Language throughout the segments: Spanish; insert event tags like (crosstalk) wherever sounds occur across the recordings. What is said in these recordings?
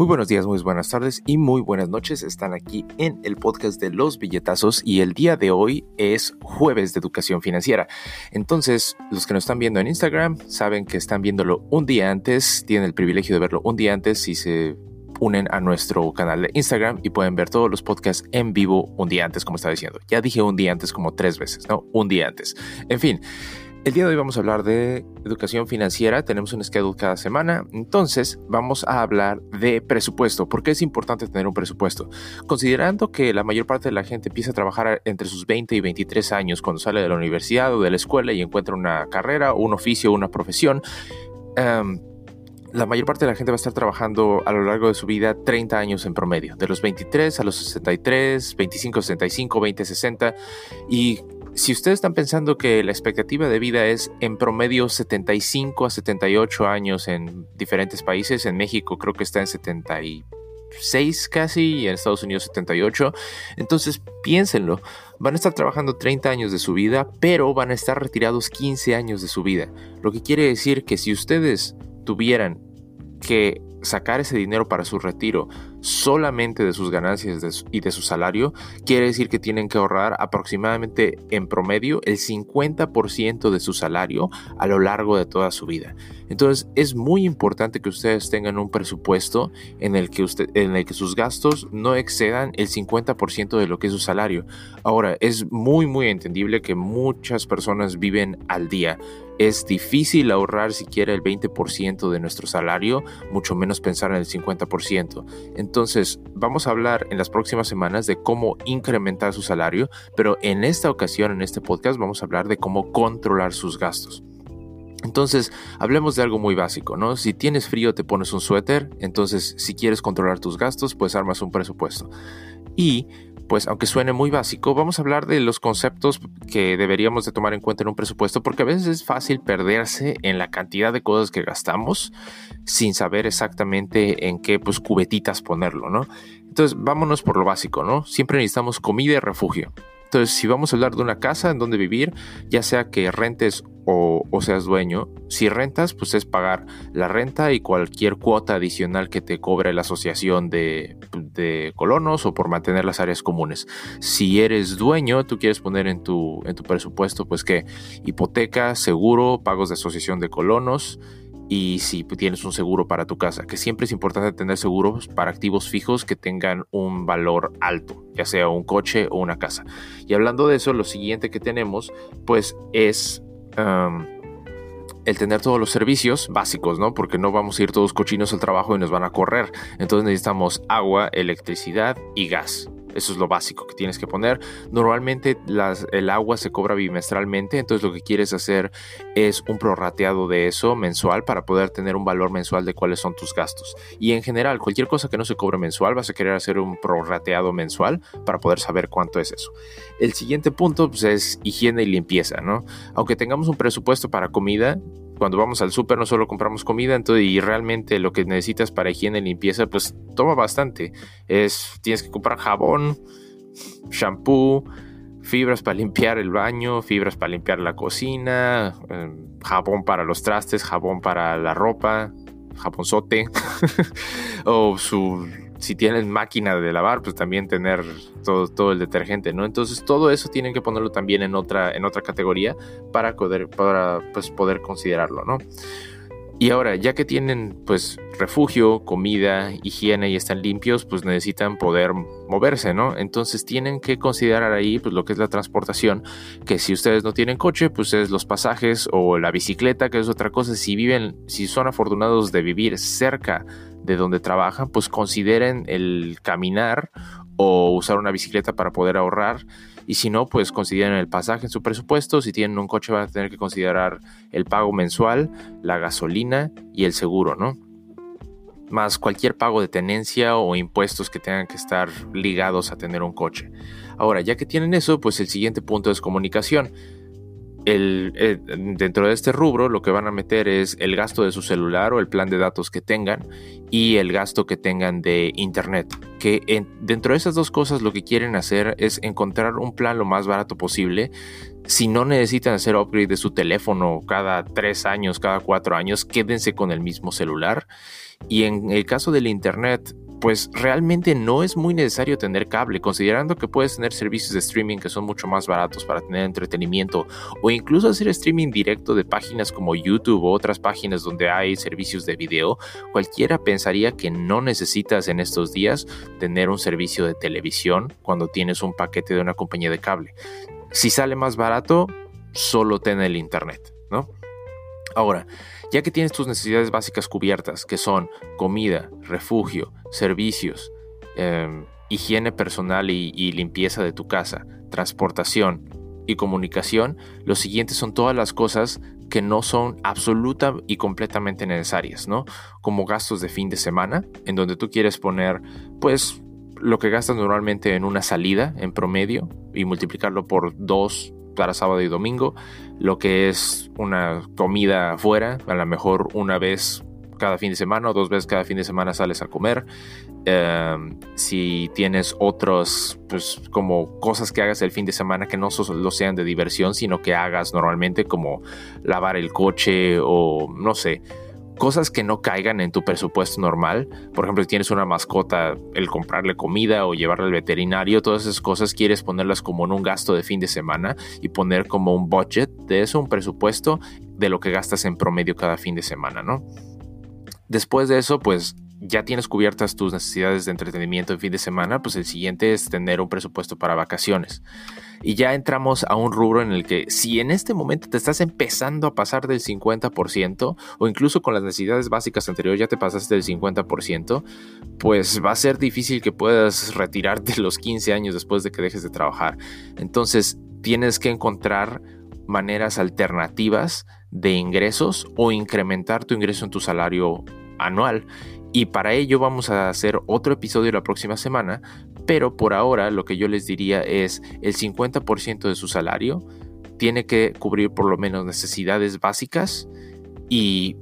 Muy buenos días, muy buenas tardes y muy buenas noches. Están aquí en el podcast de los billetazos y el día de hoy es jueves de educación financiera. Entonces, los que nos están viendo en Instagram saben que están viéndolo un día antes, tienen el privilegio de verlo un día antes si se unen a nuestro canal de Instagram y pueden ver todos los podcasts en vivo un día antes, como estaba diciendo. Ya dije un día antes como tres veces, ¿no? Un día antes. En fin. El día de hoy vamos a hablar de educación financiera, tenemos un schedule cada semana, entonces vamos a hablar de presupuesto. ¿Por qué es importante tener un presupuesto? Considerando que la mayor parte de la gente empieza a trabajar entre sus 20 y 23 años cuando sale de la universidad o de la escuela y encuentra una carrera, un oficio, una profesión, em, la mayor parte de la gente va a estar trabajando a lo largo de su vida 30 años en promedio, de los 23 a los 63, 25, 65, 20, 60 y si ustedes están pensando que la expectativa de vida es en promedio 75 a 78 años en diferentes países, en México creo que está en 76 casi y en Estados Unidos 78, entonces piénsenlo, van a estar trabajando 30 años de su vida, pero van a estar retirados 15 años de su vida, lo que quiere decir que si ustedes tuvieran que sacar ese dinero para su retiro solamente de sus ganancias y de su salario, quiere decir que tienen que ahorrar aproximadamente en promedio el 50% de su salario a lo largo de toda su vida. Entonces es muy importante que ustedes tengan un presupuesto en el que, usted, en el que sus gastos no excedan el 50% de lo que es su salario. Ahora, es muy muy entendible que muchas personas viven al día. Es difícil ahorrar siquiera el 20% de nuestro salario, mucho menos pensar en el 50%. Entonces, vamos a hablar en las próximas semanas de cómo incrementar su salario, pero en esta ocasión, en este podcast, vamos a hablar de cómo controlar sus gastos. Entonces, hablemos de algo muy básico, ¿no? Si tienes frío, te pones un suéter, entonces si quieres controlar tus gastos, pues armas un presupuesto. Y pues aunque suene muy básico, vamos a hablar de los conceptos que deberíamos de tomar en cuenta en un presupuesto, porque a veces es fácil perderse en la cantidad de cosas que gastamos sin saber exactamente en qué pues cubetitas ponerlo, ¿no? Entonces vámonos por lo básico, ¿no? Siempre necesitamos comida y refugio. Entonces, si vamos a hablar de una casa en donde vivir, ya sea que rentes o, seas dueño, si rentas, pues es pagar la renta y cualquier cuota adicional que te cobre la asociación de, de, colonos o por mantener las áreas comunes. Si eres dueño, tú quieres poner en tu, en tu presupuesto, pues que hipoteca, seguro, pagos de asociación de colonos, y si tienes un seguro para tu casa, que siempre es importante tener seguros para activos fijos que tengan un valor alto, ya sea un coche o una casa. Y hablando de eso, lo siguiente que tenemos pues es el tener todos los servicios básicos, ¿no? Porque no vamos a ir todos cochinos al trabajo y nos van a correr. Entonces necesitamos agua, electricidad y gas. Eso es lo básico que tienes que poner. Normalmente el agua se cobra bimestralmente, entonces lo que quieres hacer es un prorrateado de eso mensual para poder tener un valor mensual de cuáles son tus gastos. Y en general, cualquier cosa que no se cobre mensual, vas a querer hacer un prorrateado mensual para poder saber cuánto es eso. El siguiente punto pues, es higiene y limpieza, ¿no? Aunque tengamos un presupuesto para comida, cuando vamos al súper no solo compramos comida, entonces y realmente lo que necesitas para higiene y limpieza pues toma bastante. Es tienes que comprar jabón, shampoo, fibras para limpiar el baño, fibras para limpiar la cocina, em, jabón para los trastes, jabón para la ropa, japonzote (laughs) o su si tienen máquina de lavar, pues también tener todo, todo el detergente, ¿no? Entonces todo eso tienen que ponerlo también en otra, en otra categoría para poder, para, pues, poder considerarlo, ¿no? Y ahora, ya que tienen pues refugio, comida, higiene y están limpios, pues necesitan poder moverse, ¿no? Entonces tienen que considerar ahí pues lo que es la transportación, que si ustedes no tienen coche, pues es los pasajes o la bicicleta, que es otra cosa. Si viven, si son afortunados de vivir cerca de donde trabajan, pues consideren el caminar o usar una bicicleta para poder ahorrar. Y si no, pues consideren el pasaje en su presupuesto. Si tienen un coche van a tener que considerar el pago mensual, la gasolina y el seguro, ¿no? Más cualquier pago de tenencia o impuestos que tengan que estar ligados a tener un coche. Ahora, ya que tienen eso, pues el siguiente punto es comunicación eh, dentro de este rubro lo que van a meter es el gasto de su celular o el plan de datos que tengan y el gasto que tengan de internet. Que dentro de esas dos cosas lo que quieren hacer es encontrar un plan lo más barato posible. Si no necesitan hacer upgrade de su teléfono cada tres años, cada cuatro años, quédense con el mismo celular. Y en el caso del internet, pues realmente no es muy necesario tener cable, considerando que puedes tener servicios de streaming que son mucho más baratos para tener entretenimiento o incluso hacer streaming directo de páginas como YouTube o otras páginas donde hay servicios de video, cualquiera pensaría que no necesitas en estos días tener un servicio de televisión cuando tienes un paquete de una compañía de cable. Si sale más barato, solo ten el internet. Ahora, ya que tienes tus necesidades básicas cubiertas, que son comida, refugio, servicios, em, higiene personal y, limpieza de tu casa, transportación y comunicación, lo siguiente son todas las cosas que no son absoluta y completamente necesarias, ¿no? Como gastos de fin de semana, en donde tú quieres poner, pues, lo que gastas normalmente en una salida en promedio y multiplicarlo por dos para sábado y domingo, lo que es una comida afuera, a lo mejor una vez cada fin de semana o dos veces cada fin de semana sales a comer. Em, si tienes otros, pues como cosas que hagas el fin de semana que no solo sean de diversión, sino que hagas normalmente como lavar el coche o no sé, cosas que no caigan en tu presupuesto normal. Por ejemplo, si tienes una mascota, el comprarle comida o llevarle al veterinario, todas esas cosas quieres ponerlas como en un gasto de fin de semana y poner como un budget de eso, un presupuesto de lo que gastas en promedio cada fin de semana, ¿no? Después de eso, pues ya tienes cubiertas tus necesidades de entretenimiento en fin de semana, pues el siguiente es tener un presupuesto para vacaciones. Y ya entramos a un rubro en el que si en este momento te estás empezando a pasar del 50% o incluso con las necesidades básicas anteriores ya te pasaste del 50%, pues va a ser difícil que puedas retirarte (laughs) los 15 años después de que dejes de trabajar. Entonces tienes que encontrar maneras alternativas de ingresos o incrementar tu ingreso en tu salario anual. Y para ello vamos a hacer otro episodio la próxima semana pero por ahora lo que yo les diría es el 50% de su salario tiene que cubrir por lo menos necesidades básicas y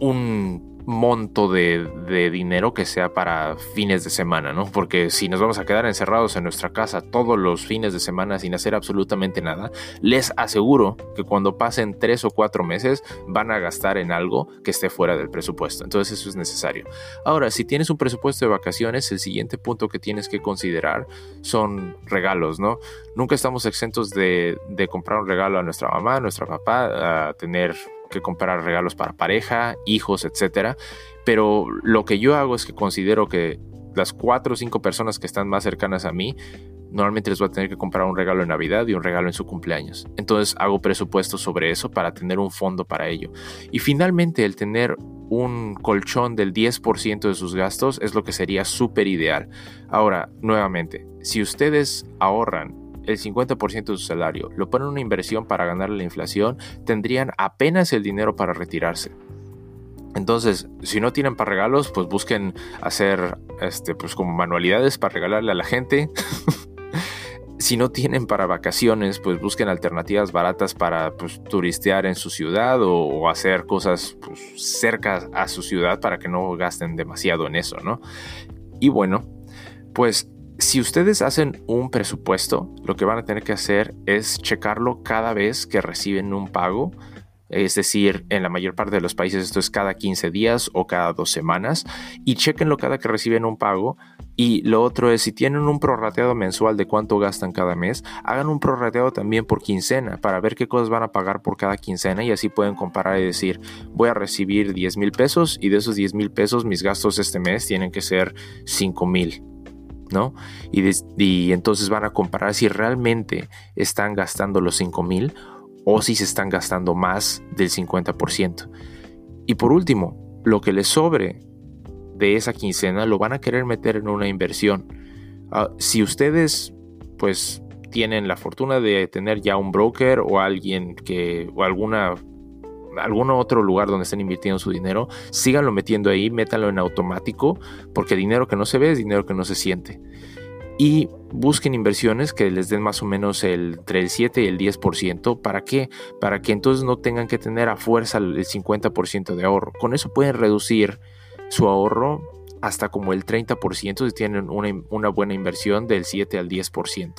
un monto de, dinero que sea para fines de semana, ¿no? Porque si nos vamos a quedar encerrados en nuestra casa todos los fines de semana sin hacer absolutamente nada, les aseguro que cuando pasen tres o cuatro meses van a gastar en algo que esté fuera del presupuesto. Entonces eso es necesario. Ahora, si tienes un presupuesto de vacaciones, el siguiente punto que tienes que considerar son regalos, ¿no? Nunca estamos exentos de, de comprar un regalo a nuestra mamá, a nuestra papá, a tener que comprar regalos para pareja, hijos, etcétera. Pero lo que yo hago es que considero que las cuatro o cinco personas que están más cercanas a mí, normalmente les voy a tener que comprar un regalo en Navidad y un regalo en su cumpleaños. Entonces hago presupuesto sobre eso para tener un fondo para ello. Y finalmente el tener un colchón del 10% de sus gastos es lo que sería súper ideal. Ahora, nuevamente, si ustedes ahorran el 50% de su salario, lo ponen en una inversión para ganar la inflación, tendrían apenas el dinero para retirarse. Entonces, si no tienen para regalos, pues busquen hacer este, pues como manualidades para regalarle a la gente. (laughs) si no tienen para vacaciones, pues busquen alternativas baratas para pues, turistear en su ciudad o, hacer cosas pues, cerca a su ciudad para que no gasten demasiado en eso, ¿no? Y bueno, pues si ustedes hacen un presupuesto, lo que van a tener que hacer es checarlo cada vez que reciben un pago. Es decir, en la mayor parte de los países esto es cada 15 días o cada dos semanas. Y chequenlo cada que reciben un pago. Y lo otro es, si tienen un prorrateado mensual de cuánto gastan cada mes, hagan un prorrateado también por quincena para ver qué cosas van a pagar por cada quincena y así pueden comparar y decir, voy a recibir 10 mil pesos y de esos 10 mil pesos mis gastos este mes tienen que ser 5 mil ¿no? Y, entonces van a comparar si realmente están gastando los 5 mil o si se están gastando más del 50%. Y por último, lo que les sobre de esa quincena lo van a querer meter en una inversión. Ah, si ustedes pues tienen la fortuna de tener ya un broker o alguien que o alguna algún otro lugar donde estén invirtiendo su dinero, síganlo metiendo ahí, métanlo en automático, porque dinero que no se ve es dinero que no se siente. y busquen inversiones que les den más o menos el, entre el 7 y el 10%. ¿Para qué? Para que entonces no tengan que tener a fuerza el 50% de ahorro. Con eso pueden reducir su ahorro hasta como el 30% si tienen una, buena inversión del 7 al 10%.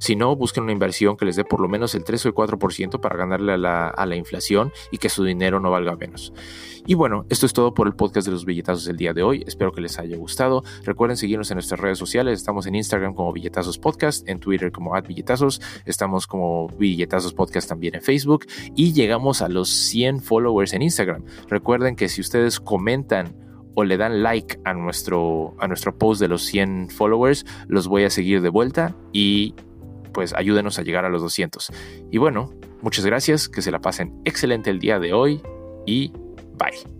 Si no, busquen una inversión que les dé por lo menos el 3 o el 4% para ganarle a la, a la inflación y que su dinero no valga menos. Y bueno, esto es todo por el podcast de los billetazos del día de hoy. Espero que les haya gustado. Recuerden seguirnos en nuestras redes sociales. Estamos en Instagram como Billetazos Podcast, en Twitter como billetazos. Estamos como Billetazos Podcast también en Facebook. Y llegamos a los 100 followers en Instagram. Recuerden que si ustedes comentan o le dan like a nuestro, a nuestro post de los 100 followers, los voy a seguir de vuelta y pues ayúdenos a llegar a los 200. Y bueno, muchas gracias, que se la pasen excelente el día de hoy y bye.